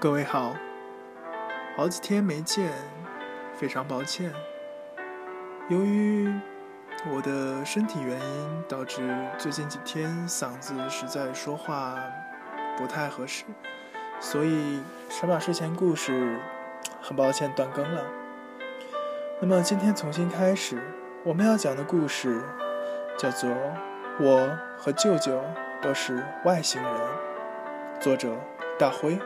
各位好，好几天没见，非常抱歉。由于我的身体原因，导致最近几天嗓子实在说话不太合适，所以神马睡前故事很抱歉断更了。那么今天重新开始，我们要讲的故事叫做《我和舅舅都是外星人》，作者大辉。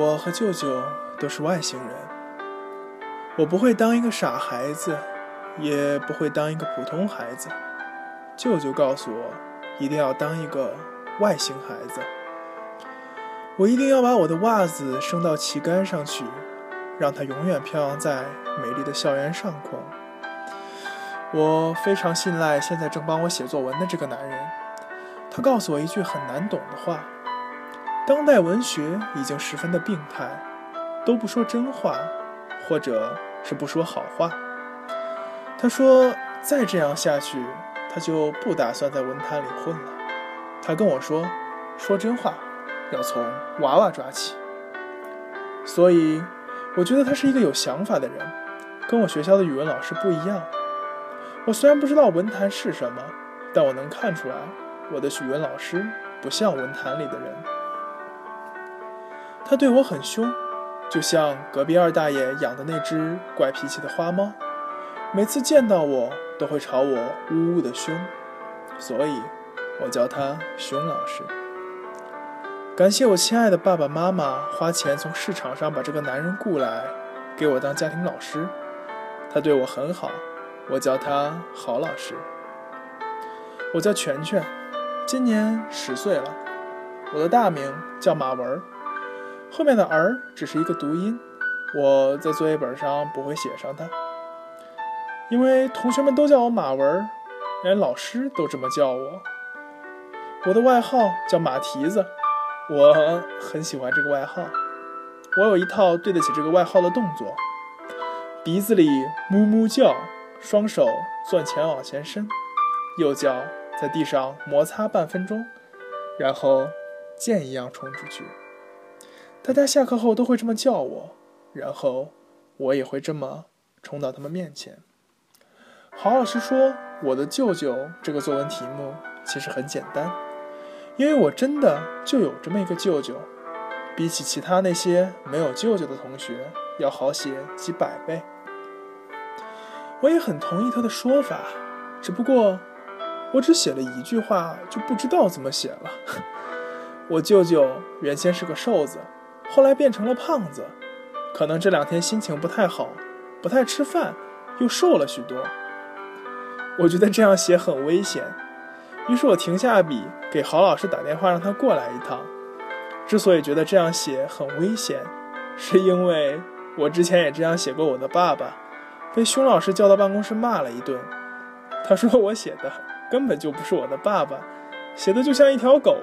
我和舅舅都是外星人。我不会当一个傻孩子，也不会当一个普通孩子。舅舅告诉我，一定要当一个外星孩子。我一定要把我的袜子升到旗杆上去，让它永远飘扬在美丽的校园上空。我非常信赖现在正帮我写作文的这个男人，他告诉我一句很难懂的话。当代文学已经十分的病态，都不说真话，或者是不说好话。他说：“再这样下去，他就不打算在文坛里混了。”他跟我说：“说真话，要从娃娃抓起。”所以，我觉得他是一个有想法的人，跟我学校的语文老师不一样。我虽然不知道文坛是什么，但我能看出来，我的语文老师不像文坛里的人。他对我很凶，就像隔壁二大爷养的那只怪脾气的花猫，每次见到我都会朝我呜呜的凶，所以我叫他熊老师。感谢我亲爱的爸爸妈妈花钱从市场上把这个男人雇来，给我当家庭老师。他对我很好，我叫他郝老师。我叫全全，今年十岁了，我的大名叫马文儿。后面的儿只是一个读音，我在作业本上不会写上它，因为同学们都叫我马文，连老师都这么叫我。我的外号叫马蹄子，我很喜欢这个外号。我有一套对得起这个外号的动作：鼻子里哞哞叫，双手攥前往前伸，右脚在地上摩擦半分钟，然后箭一样冲出去。大家下课后都会这么叫我，然后我也会这么冲到他们面前。郝老师说：“我的舅舅这个作文题目其实很简单，因为我真的就有这么一个舅舅，比起其他那些没有舅舅的同学要好写几百倍。”我也很同意他的说法，只不过我只写了一句话就不知道怎么写了。我舅舅原先是个瘦子。后来变成了胖子，可能这两天心情不太好，不太吃饭，又瘦了许多。我觉得这样写很危险，于是我停下笔，给郝老师打电话，让他过来一趟。之所以觉得这样写很危险，是因为我之前也这样写过我的爸爸，被熊老师叫到办公室骂了一顿。他说我写的根本就不是我的爸爸，写的就像一条狗。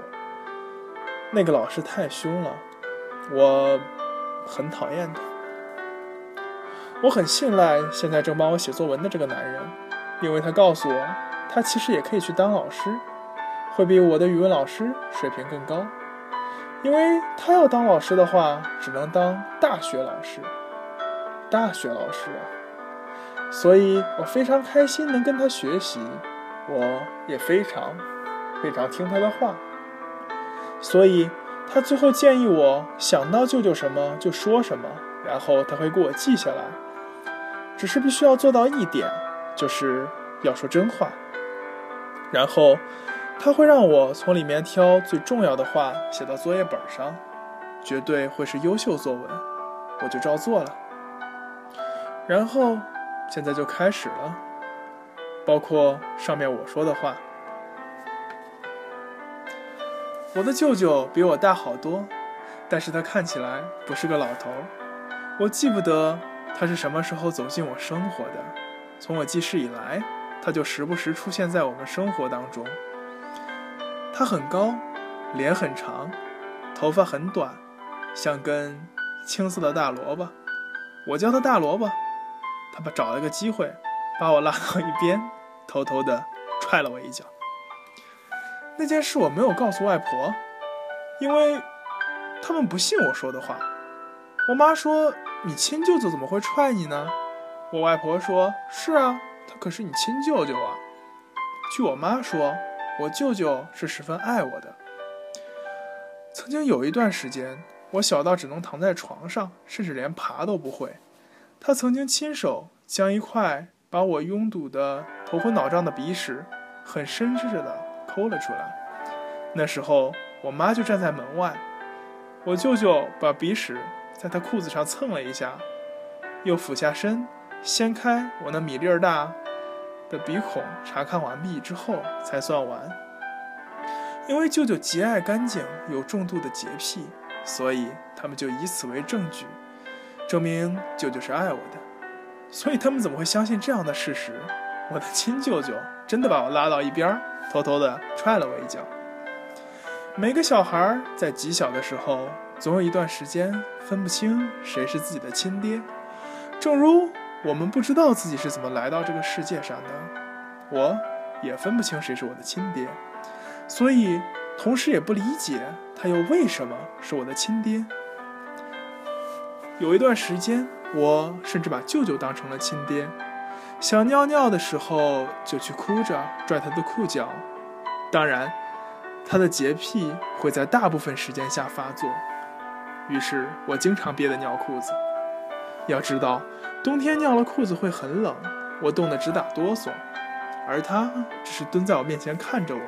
那个老师太凶了。我很讨厌他，我很信赖现在正帮我写作文的这个男人，因为他告诉我，他其实也可以去当老师，会比我的语文老师水平更高，因为他要当老师的话，只能当大学老师，大学老师啊，所以我非常开心能跟他学习，我也非常非常听他的话，所以。他最后建议我想到舅舅什么就说什么，然后他会给我记下来。只是必须要做到一点，就是要说真话。然后他会让我从里面挑最重要的话写到作业本上，绝对会是优秀作文。我就照做了。然后现在就开始了，包括上面我说的话。我的舅舅比我大好多，但是他看起来不是个老头。我记不得他是什么时候走进我生活的。从我记事以来，他就时不时出现在我们生活当中。他很高，脸很长，头发很短，像根青色的大萝卜。我叫他大萝卜。他把找了个机会，把我拉到一边，偷偷的踹了我一脚。那件事我没有告诉外婆，因为他们不信我说的话。我妈说：“你亲舅舅怎么会踹你呢？”我外婆说：“是啊，他可是你亲舅舅啊。”据我妈说，我舅舅是十分爱我的。曾经有一段时间，我小到只能躺在床上，甚至连爬都不会。他曾经亲手将一块把我拥堵的头昏脑胀的鼻屎，很绅士的抠了出来。那时候，我妈就站在门外。我舅舅把鼻屎在他裤子上蹭了一下，又俯下身，掀开我那米粒儿大的鼻孔，查看完毕之后才算完。因为舅舅极爱干净，有重度的洁癖，所以他们就以此为证据，证明舅舅是爱我的。所以他们怎么会相信这样的事实？我的亲舅舅真的把我拉到一边儿，偷偷的踹了我一脚。每个小孩在极小的时候，总有一段时间分不清谁是自己的亲爹，正如我们不知道自己是怎么来到这个世界上的，我也分不清谁是我的亲爹，所以同时也不理解他又为什么是我的亲爹。有一段时间，我甚至把舅舅当成了亲爹，想尿尿的时候就去哭着拽他的裤脚，当然。他的洁癖会在大部分时间下发作，于是我经常憋得尿裤子。要知道，冬天尿了裤子会很冷，我冻得直打哆嗦，而他只是蹲在我面前看着我，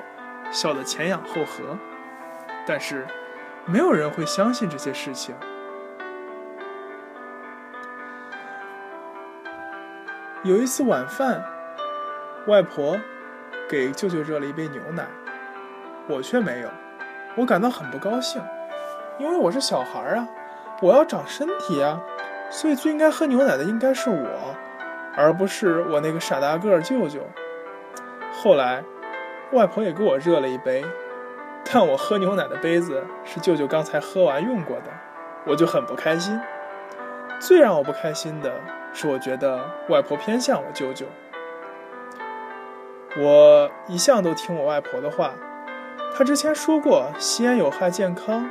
笑得前仰后合。但是，没有人会相信这些事情。有一次晚饭，外婆给舅舅热了一杯牛奶。我却没有，我感到很不高兴，因为我是小孩啊，我要长身体啊，所以最应该喝牛奶的应该是我，而不是我那个傻大个舅舅。后来，外婆也给我热了一杯，但我喝牛奶的杯子是舅舅刚才喝完用过的，我就很不开心。最让我不开心的是，我觉得外婆偏向我舅舅。我一向都听我外婆的话。她之前说过吸烟有害健康，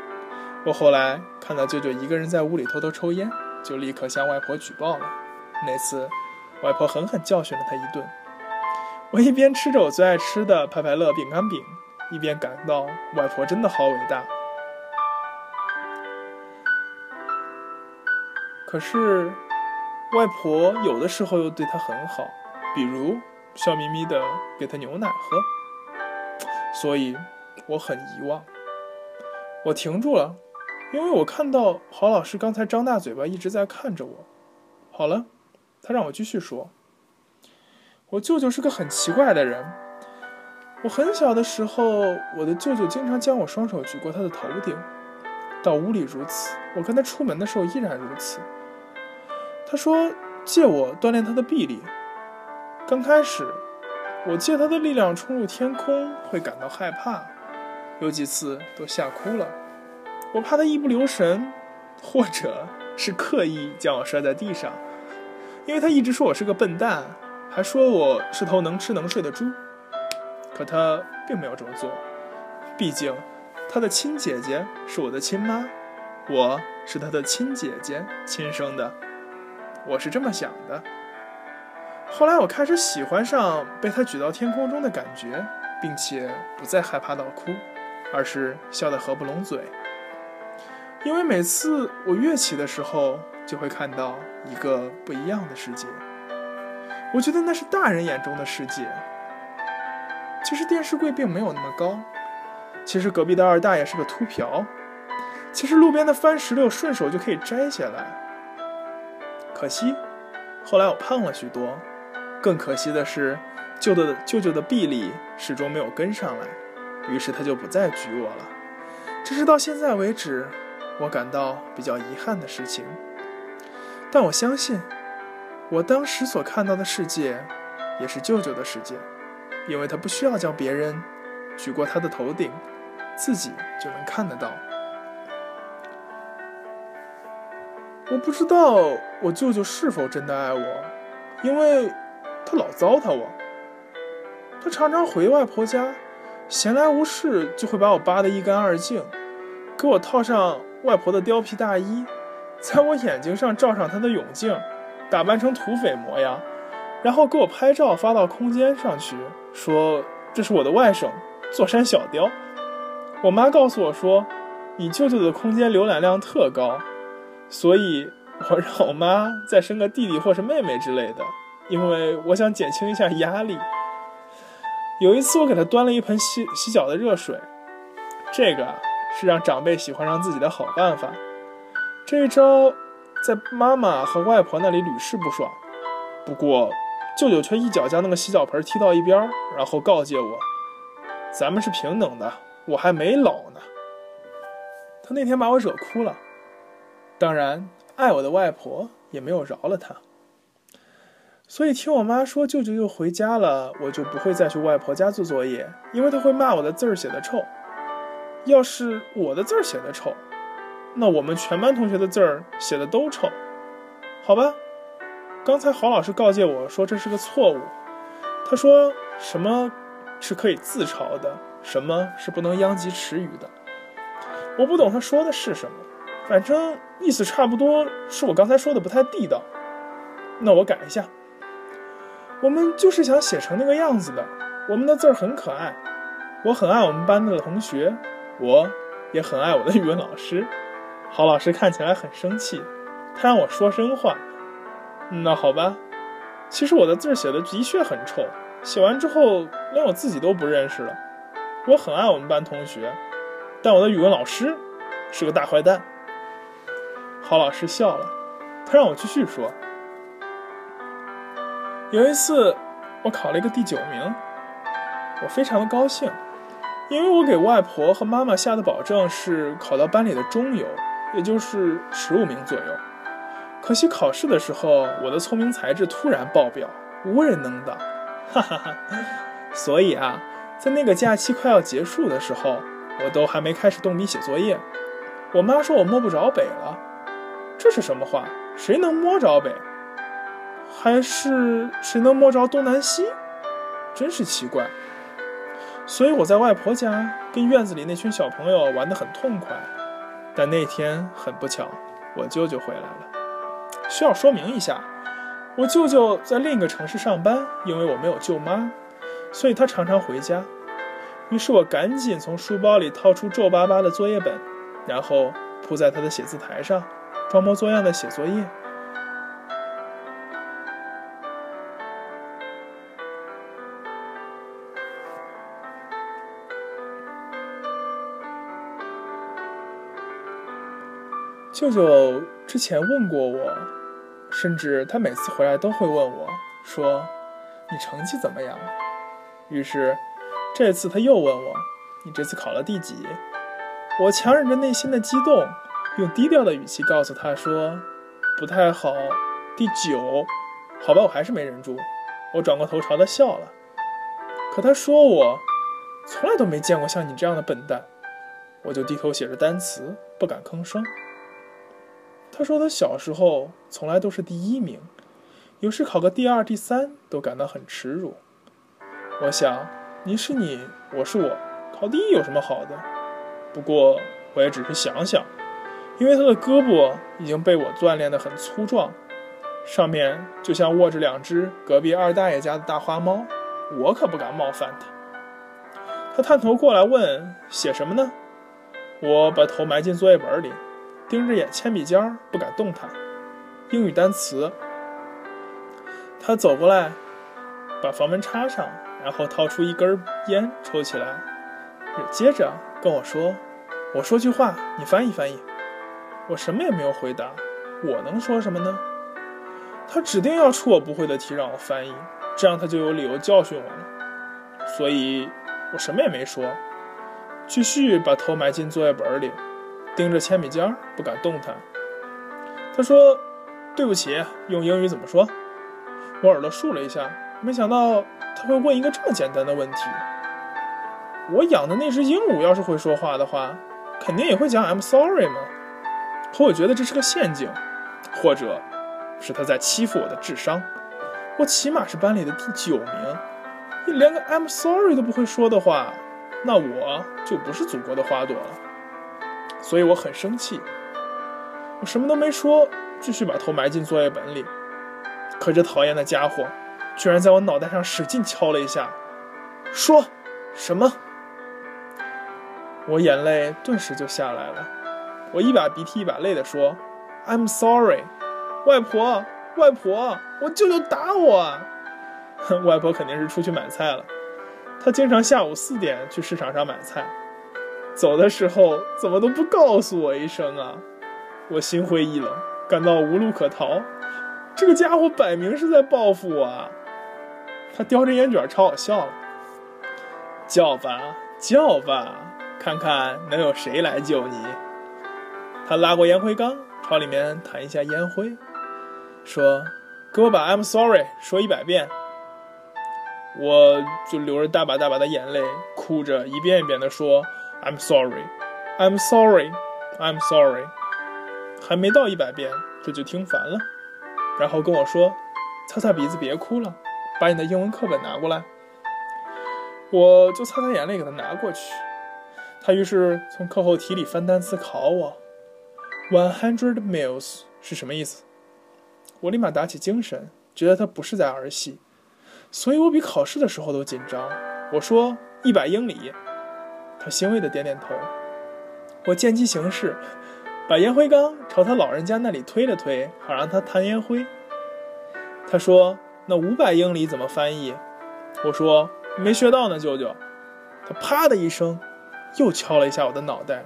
我后来看到舅舅一个人在屋里偷偷抽烟，就立刻向外婆举报了。那次，外婆狠狠教训了他一顿。我一边吃着我最爱吃的派派乐饼干饼，一边感到外婆真的好伟大。可是，外婆有的时候又对他很好，比如笑眯眯的给他牛奶喝，所以。我很遗忘，我停住了，因为我看到郝老师刚才张大嘴巴一直在看着我。好了，他让我继续说。我舅舅是个很奇怪的人。我很小的时候，我的舅舅经常将我双手举过他的头顶，到屋里如此，我跟他出门的时候依然如此。他说借我锻炼他的臂力。刚开始，我借他的力量冲入天空会感到害怕。有几次都吓哭了，我怕他一不留神，或者是刻意将我摔在地上，因为他一直说我是个笨蛋，还说我是头能吃能睡的猪。可他并没有这么做，毕竟他的亲姐姐是我的亲妈，我是他的亲姐姐，亲生的，我是这么想的。后来我开始喜欢上被他举到天空中的感觉，并且不再害怕到哭。而是笑得合不拢嘴，因为每次我跃起的时候，就会看到一个不一样的世界。我觉得那是大人眼中的世界。其实电视柜并没有那么高，其实隔壁的二大爷是个秃瓢，其实路边的番石榴顺手就可以摘下来。可惜，后来我胖了许多，更可惜的是，舅的舅舅的臂力始终没有跟上来。于是他就不再举我了，这是到现在为止我感到比较遗憾的事情。但我相信，我当时所看到的世界，也是舅舅的世界，因为他不需要将别人举过他的头顶，自己就能看得到。我不知道我舅舅是否真的爱我，因为他老糟蹋我，他常常回外婆家。闲来无事就会把我扒得一干二净，给我套上外婆的貂皮大衣，在我眼睛上罩上她的泳镜，打扮成土匪模样，然后给我拍照发到空间上去，说这是我的外甥座山小雕。我妈告诉我说，你舅舅的空间浏览量特高，所以我让我妈再生个弟弟或是妹妹之类的，因为我想减轻一下压力。有一次，我给他端了一盆洗洗脚的热水，这个是让长辈喜欢上自己的好办法。这一招在妈妈和外婆那里屡试不爽。不过，舅舅却一脚将那个洗脚盆踢到一边，然后告诫我：“咱们是平等的，我还没老呢。”他那天把我惹哭了。当然，爱我的外婆也没有饶了他。所以听我妈说舅舅又回家了，我就不会再去外婆家做作业，因为她会骂我的字儿写的臭。要是我的字儿写的臭，那我们全班同学的字儿写的都臭，好吧？刚才郝老师告诫我说这是个错误，他说什么是可以自嘲的，什么是不能殃及池鱼的。我不懂他说的是什么，反正意思差不多是我刚才说的不太地道，那我改一下。我们就是想写成那个样子的。我们的字儿很可爱，我很爱我们班的同学，我也很爱我的语文老师。郝老师看起来很生气，他让我说真话。那好吧，其实我的字写的的确很臭，写完之后连我自己都不认识了。我很爱我们班同学，但我的语文老师是个大坏蛋。郝老师笑了，他让我继续说。有一次，我考了一个第九名，我非常的高兴，因为我给外婆和妈妈下的保证是考到班里的中游，也就是十五名左右。可惜考试的时候，我的聪明才智突然爆表，无人能挡，哈哈哈。所以啊，在那个假期快要结束的时候，我都还没开始动笔写作业，我妈说我摸不着北了，这是什么话？谁能摸着北？还是谁能摸着东南西？真是奇怪。所以我在外婆家跟院子里那群小朋友玩得很痛快。但那天很不巧，我舅舅回来了。需要说明一下，我舅舅在另一个城市上班，因为我没有舅妈，所以他常常回家。于是我赶紧从书包里掏出皱巴巴的作业本，然后铺在他的写字台上，装模作样的写作业。舅舅之前问过我，甚至他每次回来都会问我，说：“你成绩怎么样？”于是这次他又问我：“你这次考了第几？”我强忍着内心的激动，用低调的语气告诉他说：“不太好，第九。”好吧，我还是没忍住，我转过头朝他笑了。可他说我从来都没见过像你这样的笨蛋，我就低头写着单词，不敢吭声。他说他小时候从来都是第一名，有时考个第二、第三都感到很耻辱。我想，你是你，我是我，考第一有什么好的？不过我也只是想想，因为他的胳膊已经被我锻炼得很粗壮，上面就像握着两只隔壁二大爷家的大花猫，我可不敢冒犯他。他探头过来问：“写什么呢？”我把头埋进作业本里。盯着眼铅笔尖儿，不敢动弹。英语单词。他走过来，把房门插上，然后掏出一根烟抽起来，接着跟我说：“我说句话，你翻译翻译。”我什么也没有回答。我能说什么呢？他指定要出我不会的题让我翻译，这样他就有理由教训我了。所以我什么也没说，继续把头埋进作业本里。盯着铅笔尖儿，不敢动弹。他说：“对不起，用英语怎么说？”我耳朵竖了一下，没想到他会问一个这么简单的问题。我养的那只鹦鹉要是会说话的话，肯定也会讲 “I'm sorry” 嘛。可我觉得这是个陷阱，或者是他在欺负我的智商。我起码是班里的第九名，你连个 “I'm sorry” 都不会说的话，那我就不是祖国的花朵了。所以我很生气。我什么都没说，继续把头埋进作业本里。可这讨厌的家伙，居然在我脑袋上使劲敲了一下，说：“什么？”我眼泪顿时就下来了。我一把鼻涕一把泪的说：“I'm sorry，外婆，外婆，我舅舅打我。”外婆肯定是出去买菜了。她经常下午四点去市场上买菜，走的时候怎么都不告诉我一声啊！我心灰意冷，感到无路可逃。这个家伙摆明是在报复我啊！他叼着烟卷朝我笑了，叫吧，叫吧，看看能有谁来救你。他拉过烟灰缸，朝里面弹一下烟灰，说：“给我把 I'm sorry 说一百遍。”我就流着大把大把的眼泪，哭着一遍一遍地说：“I'm sorry, I'm sorry, I'm sorry。”还没到一百遍，这就听烦了。然后跟我说：“擦擦鼻子，别哭了，把你的英文课本拿过来。”我就擦擦眼泪，给他拿过去。他于是从课后题里翻单词考我：“One hundred miles 是什么意思？”我立马打起精神，觉得他不是在儿戏，所以我比考试的时候都紧张。我说：“一百英里。”他欣慰的点点头。我见机行事。把烟灰缸朝他老人家那里推了推，好让他弹烟灰。他说：“那五百英里怎么翻译？”我说：“没学到呢，舅舅。”他啪的一声，又敲了一下我的脑袋。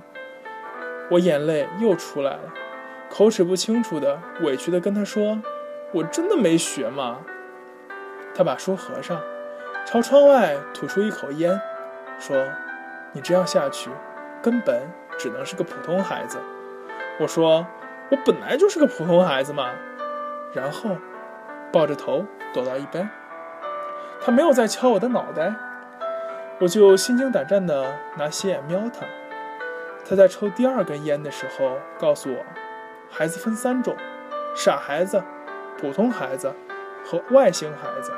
我眼泪又出来了，口齿不清楚的、委屈的跟他说：“我真的没学嘛。”他把书合上，朝窗外吐出一口烟，说：“你这样下去，根本只能是个普通孩子。”我说，我本来就是个普通孩子嘛。然后，抱着头躲到一边。他没有再敲我的脑袋，我就心惊胆战的拿斜眼瞄他。他在抽第二根烟的时候告诉我，孩子分三种：傻孩子、普通孩子和外星孩子。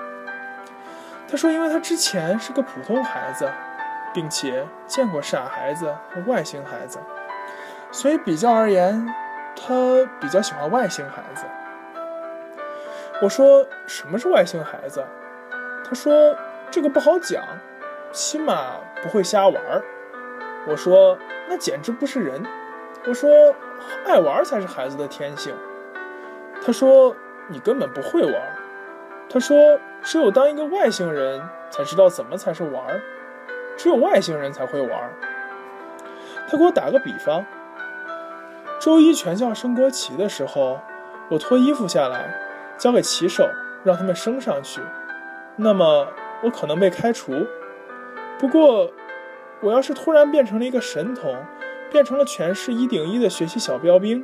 他说，因为他之前是个普通孩子，并且见过傻孩子和外星孩子。所以比较而言，他比较喜欢外星孩子。我说什么是外星孩子？他说这个不好讲，起码不会瞎玩儿。我说那简直不是人。我说爱玩才是孩子的天性。他说你根本不会玩。他说只有当一个外星人才知道怎么才是玩，只有外星人才会玩。他给我打个比方。周一全校升国旗的时候，我脱衣服下来，交给旗手，让他们升上去。那么我可能被开除。不过，我要是突然变成了一个神童，变成了全市一顶一的学习小标兵，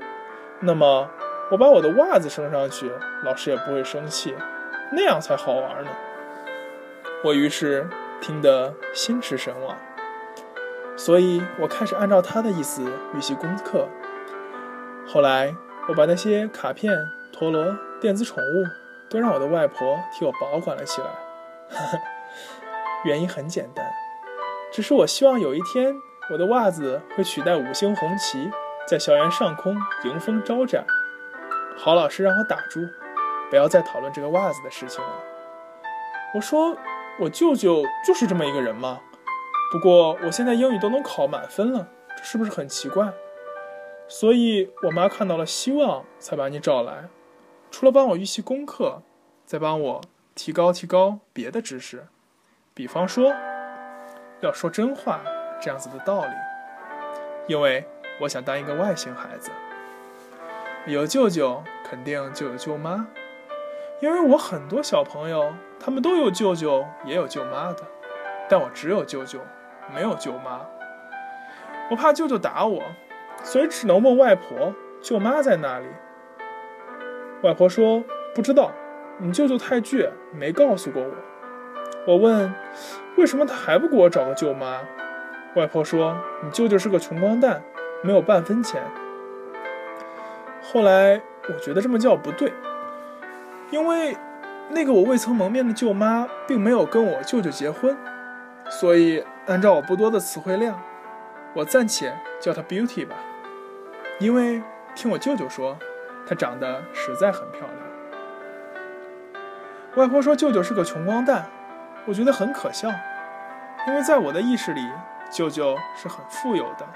那么我把我的袜子升上去，老师也不会生气，那样才好玩呢。我于是听得心驰神往，所以我开始按照他的意思预习功课。后来，我把那些卡片、陀螺、电子宠物都让我的外婆替我保管了起来。哈 哈原因很简单，只是我希望有一天，我的袜子会取代五星红旗，在校园上空迎风招展。郝老师让我打住，不要再讨论这个袜子的事情了。我说，我舅舅就是这么一个人吗？不过我现在英语都能考满分了，这是不是很奇怪？所以，我妈看到了希望，才把你找来。除了帮我预习功课，再帮我提高提高别的知识，比方说，要说真话这样子的道理。因为我想当一个外星孩子。有舅舅，肯定就有舅妈。因为我很多小朋友，他们都有舅舅，也有舅妈的，但我只有舅舅，没有舅妈。我怕舅舅打我。所以只能问外婆，舅妈在哪里？外婆说不知道，你舅舅太倔，没告诉过我。我问，为什么他还不给我找个舅妈？外婆说，你舅舅是个穷光蛋，没有半分钱。后来我觉得这么叫不对，因为那个我未曾蒙面的舅妈并没有跟我舅舅结婚，所以按照我不多的词汇量，我暂且叫她 Beauty 吧。因为听我舅舅说，她长得实在很漂亮。外婆说舅舅是个穷光蛋，我觉得很可笑，因为在我的意识里，舅舅是很富有的。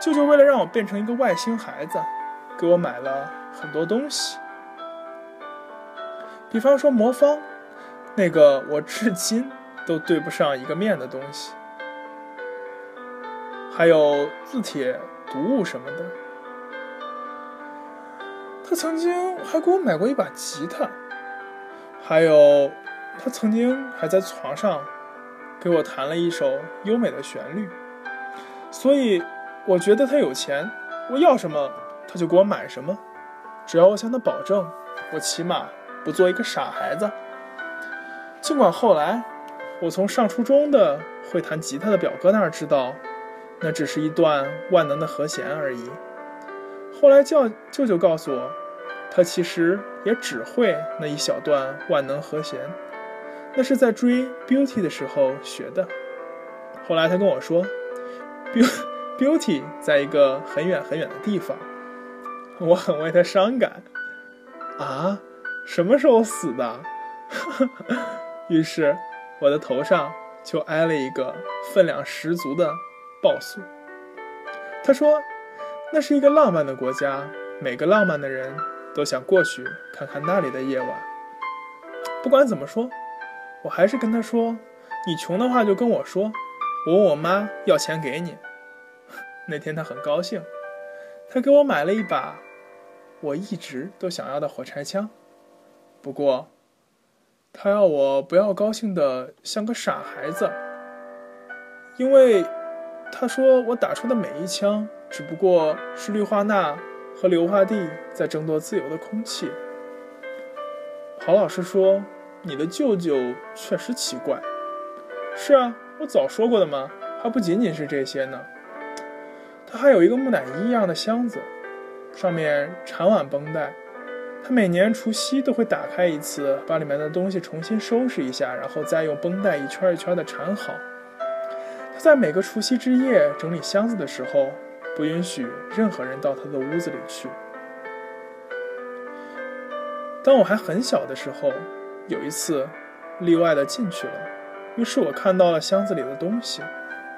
舅舅为了让我变成一个外星孩子，给我买了很多东西，比方说魔方，那个我至今都对不上一个面的东西，还有字帖、读物什么的。他曾经还给我买过一把吉他，还有他曾经还在床上给我弹了一首优美的旋律，所以。我觉得他有钱，我要什么他就给我买什么，只要我向他保证，我起码不做一个傻孩子。尽管后来我从上初中的会弹吉他的表哥那儿知道，那只是一段万能的和弦而已。后来叫舅舅告诉我，他其实也只会那一小段万能和弦，那是在追 Beauty 的时候学的。后来他跟我说，Beauty。Beauty 在一个很远很远的地方，我很为他伤感。啊，什么时候死的？于是我的头上就挨了一个分量十足的爆速。他说，那是一个浪漫的国家，每个浪漫的人都想过去看看那里的夜晚。不管怎么说，我还是跟他说：“你穷的话就跟我说，我问我妈要钱给你。”那天他很高兴，他给我买了一把我一直都想要的火柴枪。不过，他要我不要高兴的像个傻孩子，因为他说我打出的每一枪只不过是氯化钠和硫化地在争夺自由的空气。郝老师说：“你的舅舅确实奇怪。”是啊，我早说过的嘛，还不仅仅是这些呢。他还有一个木乃伊一样的箱子，上面缠满绷带。他每年除夕都会打开一次，把里面的东西重新收拾一下，然后再用绷带一圈一圈的缠好。他在每个除夕之夜整理箱子的时候，不允许任何人到他的屋子里去。当我还很小的时候，有一次例外的进去了，于是我看到了箱子里的东西，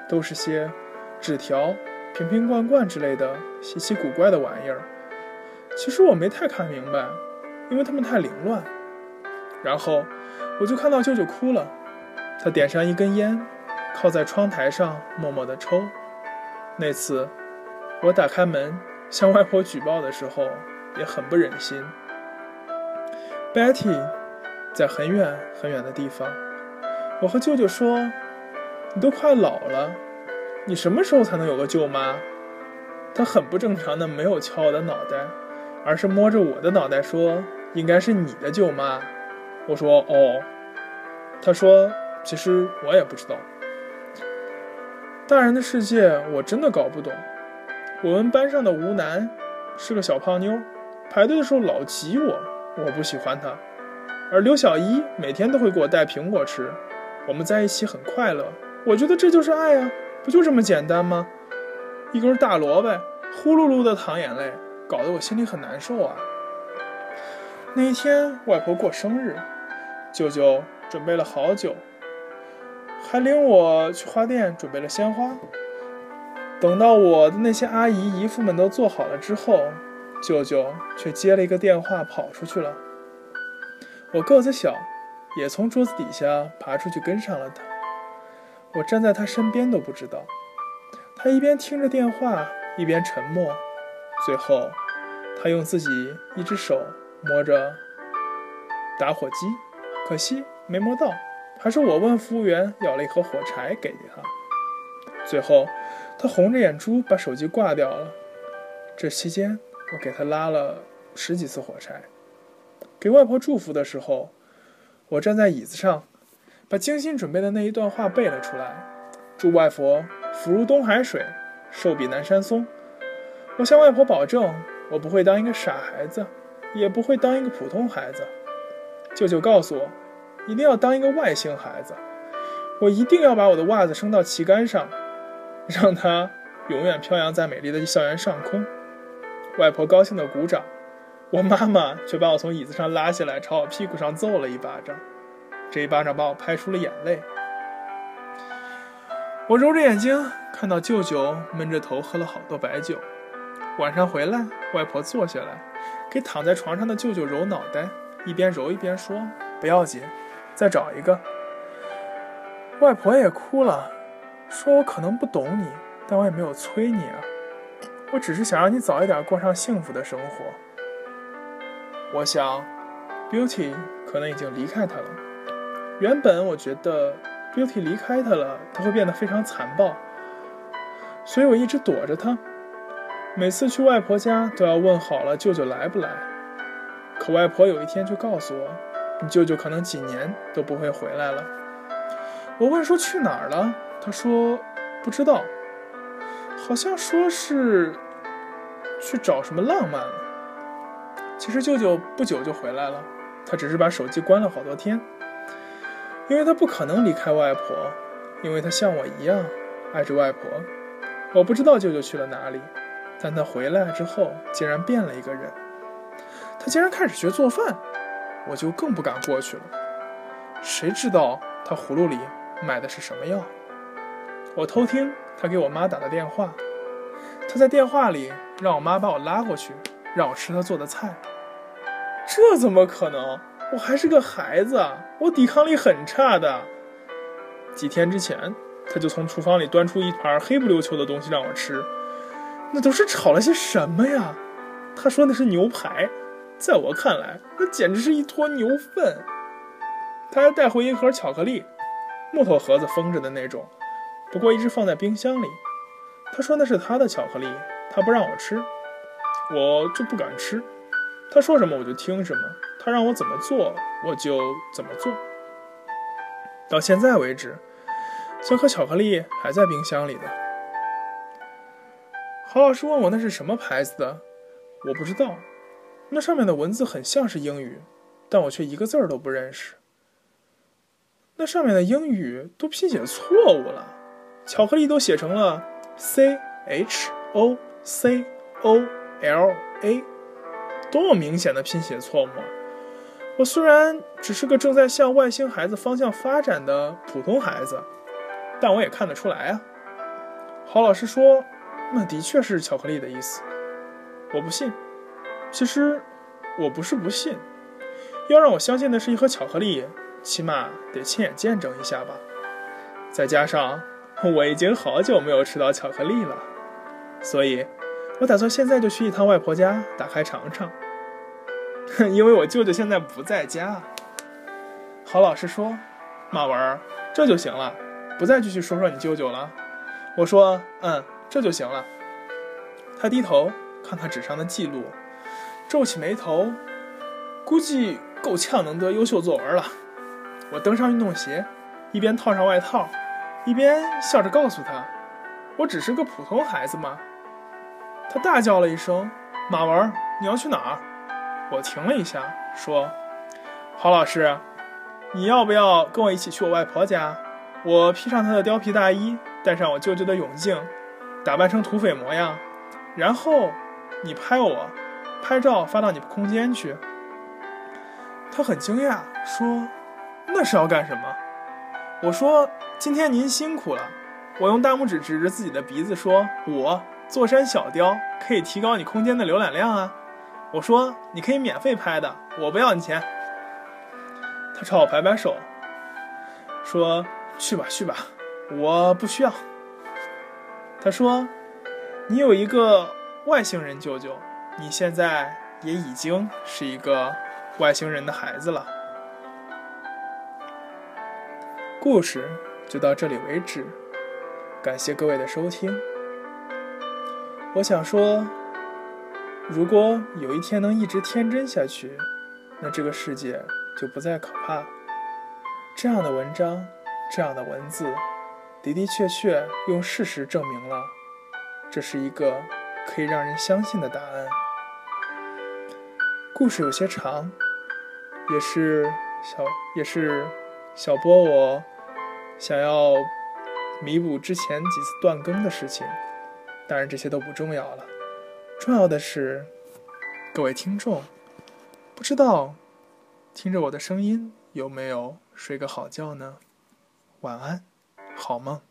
都是些纸条。瓶瓶罐罐之类的稀奇古怪的玩意儿，其实我没太看明白，因为它们太凌乱。然后我就看到舅舅哭了，他点上一根烟，靠在窗台上默默地抽。那次我打开门向外婆举报的时候，也很不忍心。Betty 在很远很远的地方，我和舅舅说：“你都快老了。”你什么时候才能有个舅妈？他很不正常的没有敲我的脑袋，而是摸着我的脑袋说：“应该是你的舅妈。”我说：“哦。”他说：“其实我也不知道。”大人的世界我真的搞不懂。我们班上的吴楠是个小胖妞，排队的时候老挤我，我不喜欢她。而刘小一每天都会给我带苹果吃，我们在一起很快乐。我觉得这就是爱啊。不就这么简单吗？一根大萝卜，呼噜噜的淌眼泪，搞得我心里很难受啊。那一天，外婆过生日，舅舅准备了好久，还领我去花店准备了鲜花。等到我的那些阿姨姨父们都做好了之后，舅舅却接了一个电话跑出去了。我个子小，也从桌子底下爬出去跟上了他。我站在他身边都不知道，他一边听着电话，一边沉默。最后，他用自己一只手摸着打火机，可惜没摸到，还是我问服务员要了一盒火柴给他。最后，他红着眼珠把手机挂掉了。这期间，我给他拉了十几次火柴。给外婆祝福的时候，我站在椅子上。把精心准备的那一段话背了出来：“祝外婆福如东海水，寿比南山松。”我向外婆保证，我不会当一个傻孩子，也不会当一个普通孩子。舅舅告诉我，一定要当一个外星孩子。我一定要把我的袜子升到旗杆上，让它永远飘扬在美丽的校园上空。外婆高兴的鼓掌，我妈妈却把我从椅子上拉下来，朝我屁股上揍了一巴掌。这一巴掌把我拍出了眼泪。我揉着眼睛，看到舅舅闷着头喝了好多白酒。晚上回来，外婆坐下来，给躺在床上的舅舅揉脑袋，一边揉一边说：“不要紧，再找一个。”外婆也哭了，说：“我可能不懂你，但我也没有催你啊，我只是想让你早一点过上幸福的生活。”我想，Beauty 可能已经离开他了。原本我觉得。Beauty 离开他了，他会变得非常残暴，所以我一直躲着他。每次去外婆家都要问好了舅舅来不来。可外婆有一天却告诉我，你舅舅可能几年都不会回来了。我问说去哪儿了，他说不知道，好像说是去找什么浪漫了。其实舅舅不久就回来了，他只是把手机关了好多天。因为他不可能离开外婆，因为他像我一样爱着外婆。我不知道舅舅去了哪里，但他回来之后竟然变了一个人。他竟然开始学做饭，我就更不敢过去了。谁知道他葫芦里买的是什么药？我偷听他给我妈打的电话，他在电话里让我妈把我拉过去，让我吃他做的菜。这怎么可能？我还是个孩子，我抵抗力很差的。几天之前，他就从厨房里端出一盘黑不溜秋的东西让我吃，那都是炒了些什么呀？他说那是牛排，在我看来，那简直是一坨牛粪。他还带回一盒巧克力，木头盒子封着的那种，不过一直放在冰箱里。他说那是他的巧克力，他不让我吃，我就不敢吃。他说什么我就听什么。他让我怎么做，我就怎么做。到现在为止，这颗巧克力还在冰箱里的。郝老师问我那是什么牌子的，我不知道。那上面的文字很像是英语，但我却一个字儿都不认识。那上面的英语都拼写错误了，巧克力都写成了 C H O C O L A，多么明显的拼写错误啊！我虽然只是个正在向外星孩子方向发展的普通孩子，但我也看得出来啊。郝老师说，那的确是巧克力的意思。我不信。其实我不是不信，要让我相信的是一盒巧克力，起码得亲眼见证一下吧。再加上我已经好久没有吃到巧克力了，所以我打算现在就去一趟外婆家，打开尝尝。因为我舅舅现在不在家，郝老师说：“马文，这就行了，不再继续说说你舅舅了。”我说：“嗯，这就行了。”他低头看看纸上的记录，皱起眉头，估计够呛能得优秀作文了。我登上运动鞋，一边套上外套，一边笑着告诉他：“我只是个普通孩子嘛。”他大叫了一声：“马文，你要去哪儿？”我停了一下，说：“郝老师，你要不要跟我一起去我外婆家？我披上她的貂皮大衣，戴上我舅舅的泳镜，打扮成土匪模样，然后你拍我，拍照发到你空间去。”他很惊讶，说：“那是要干什么？”我说：“今天您辛苦了。”我用大拇指指着自己的鼻子说：“我坐山小雕可以提高你空间的浏览量啊。”我说：“你可以免费拍的，我不要你钱。”他朝我摆摆手，说：“去吧，去吧，我不需要。”他说：“你有一个外星人舅舅，你现在也已经是一个外星人的孩子了。”故事就到这里为止，感谢各位的收听。我想说。如果有一天能一直天真下去，那这个世界就不再可怕。这样的文章，这样的文字，的的确确用事实证明了，这是一个可以让人相信的答案。故事有些长，也是小也是小波我想要弥补之前几次断更的事情，当然这些都不重要了。重要的是，各位听众，不知道听着我的声音有没有睡个好觉呢？晚安，好梦。